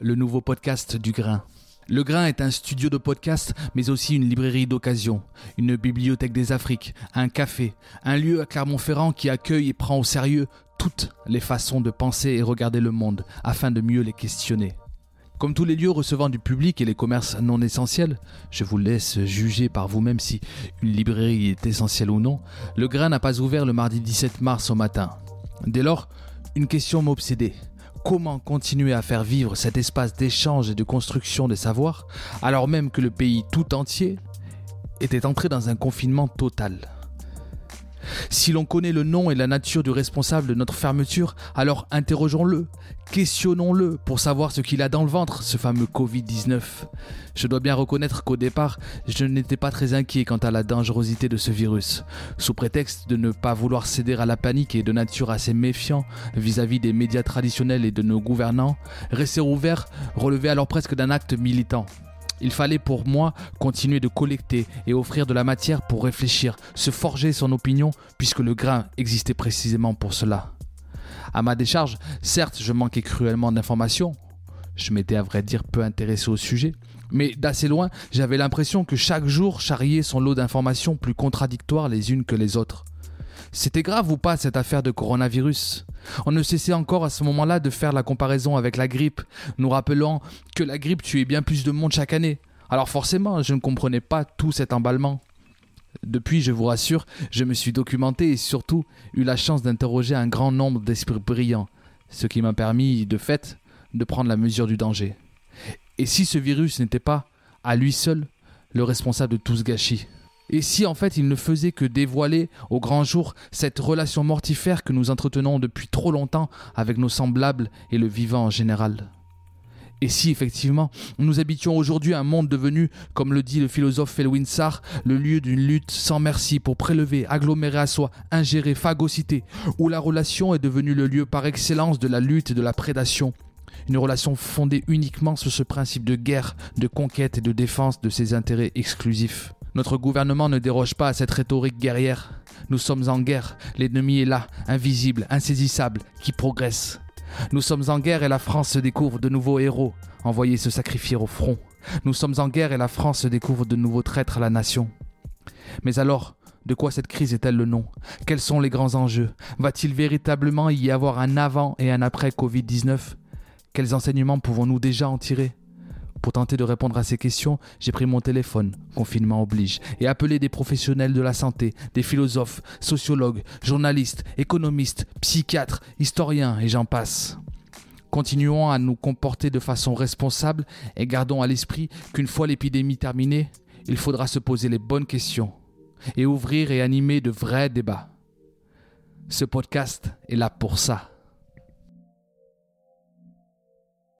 le nouveau podcast du Grain. Le Grain est un studio de podcast, mais aussi une librairie d'occasion, une bibliothèque des Afriques, un café, un lieu à Clermont-Ferrand qui accueille et prend au sérieux toutes les façons de penser et regarder le monde, afin de mieux les questionner. Comme tous les lieux recevant du public et les commerces non essentiels, je vous laisse juger par vous-même si une librairie est essentielle ou non, le Grain n'a pas ouvert le mardi 17 mars au matin. Dès lors, une question m'obsédait. Comment continuer à faire vivre cet espace d'échange et de construction des savoirs alors même que le pays tout entier était entré dans un confinement total si l'on connaît le nom et la nature du responsable de notre fermeture, alors interrogeons-le, questionnons-le pour savoir ce qu'il a dans le ventre, ce fameux Covid-19. Je dois bien reconnaître qu'au départ, je n'étais pas très inquiet quant à la dangerosité de ce virus. Sous prétexte de ne pas vouloir céder à la panique et de nature assez méfiant vis-à-vis des médias traditionnels et de nos gouvernants, rester ouvert relevait alors presque d'un acte militant. Il fallait pour moi continuer de collecter et offrir de la matière pour réfléchir, se forger son opinion, puisque le grain existait précisément pour cela. À ma décharge, certes, je manquais cruellement d'informations. Je m'étais à vrai dire peu intéressé au sujet, mais d'assez loin, j'avais l'impression que chaque jour charriait son lot d'informations plus contradictoires les unes que les autres. C'était grave ou pas cette affaire de coronavirus? On ne cessait encore à ce moment-là de faire la comparaison avec la grippe, nous rappelant que la grippe tuait bien plus de monde chaque année. Alors forcément, je ne comprenais pas tout cet emballement. Depuis, je vous rassure, je me suis documenté et surtout eu la chance d'interroger un grand nombre d'esprits brillants, ce qui m'a permis, de fait, de prendre la mesure du danger. Et si ce virus n'était pas, à lui seul, le responsable de tout ce gâchis? Et si en fait il ne faisait que dévoiler au grand jour cette relation mortifère que nous entretenons depuis trop longtemps avec nos semblables et le vivant en général? Et si effectivement nous habitions aujourd'hui un monde devenu, comme le dit le philosophe Felwin Sarr, le lieu d'une lutte sans merci pour prélever, agglomérer à soi, ingérer, phagocyter, où la relation est devenue le lieu par excellence de la lutte et de la prédation, une relation fondée uniquement sur ce principe de guerre, de conquête et de défense de ses intérêts exclusifs. Notre gouvernement ne déroge pas à cette rhétorique guerrière. Nous sommes en guerre, l'ennemi est là, invisible, insaisissable, qui progresse. Nous sommes en guerre et la France se découvre de nouveaux héros, envoyés se sacrifier au front. Nous sommes en guerre et la France se découvre de nouveaux traîtres à la nation. Mais alors, de quoi cette crise est-elle le nom? Quels sont les grands enjeux? Va-t-il véritablement y avoir un avant et un après Covid-19 Quels enseignements pouvons-nous déjà en tirer? Pour tenter de répondre à ces questions, j'ai pris mon téléphone, confinement oblige, et appelé des professionnels de la santé, des philosophes, sociologues, journalistes, économistes, psychiatres, historiens, et j'en passe. Continuons à nous comporter de façon responsable et gardons à l'esprit qu'une fois l'épidémie terminée, il faudra se poser les bonnes questions et ouvrir et animer de vrais débats. Ce podcast est là pour ça.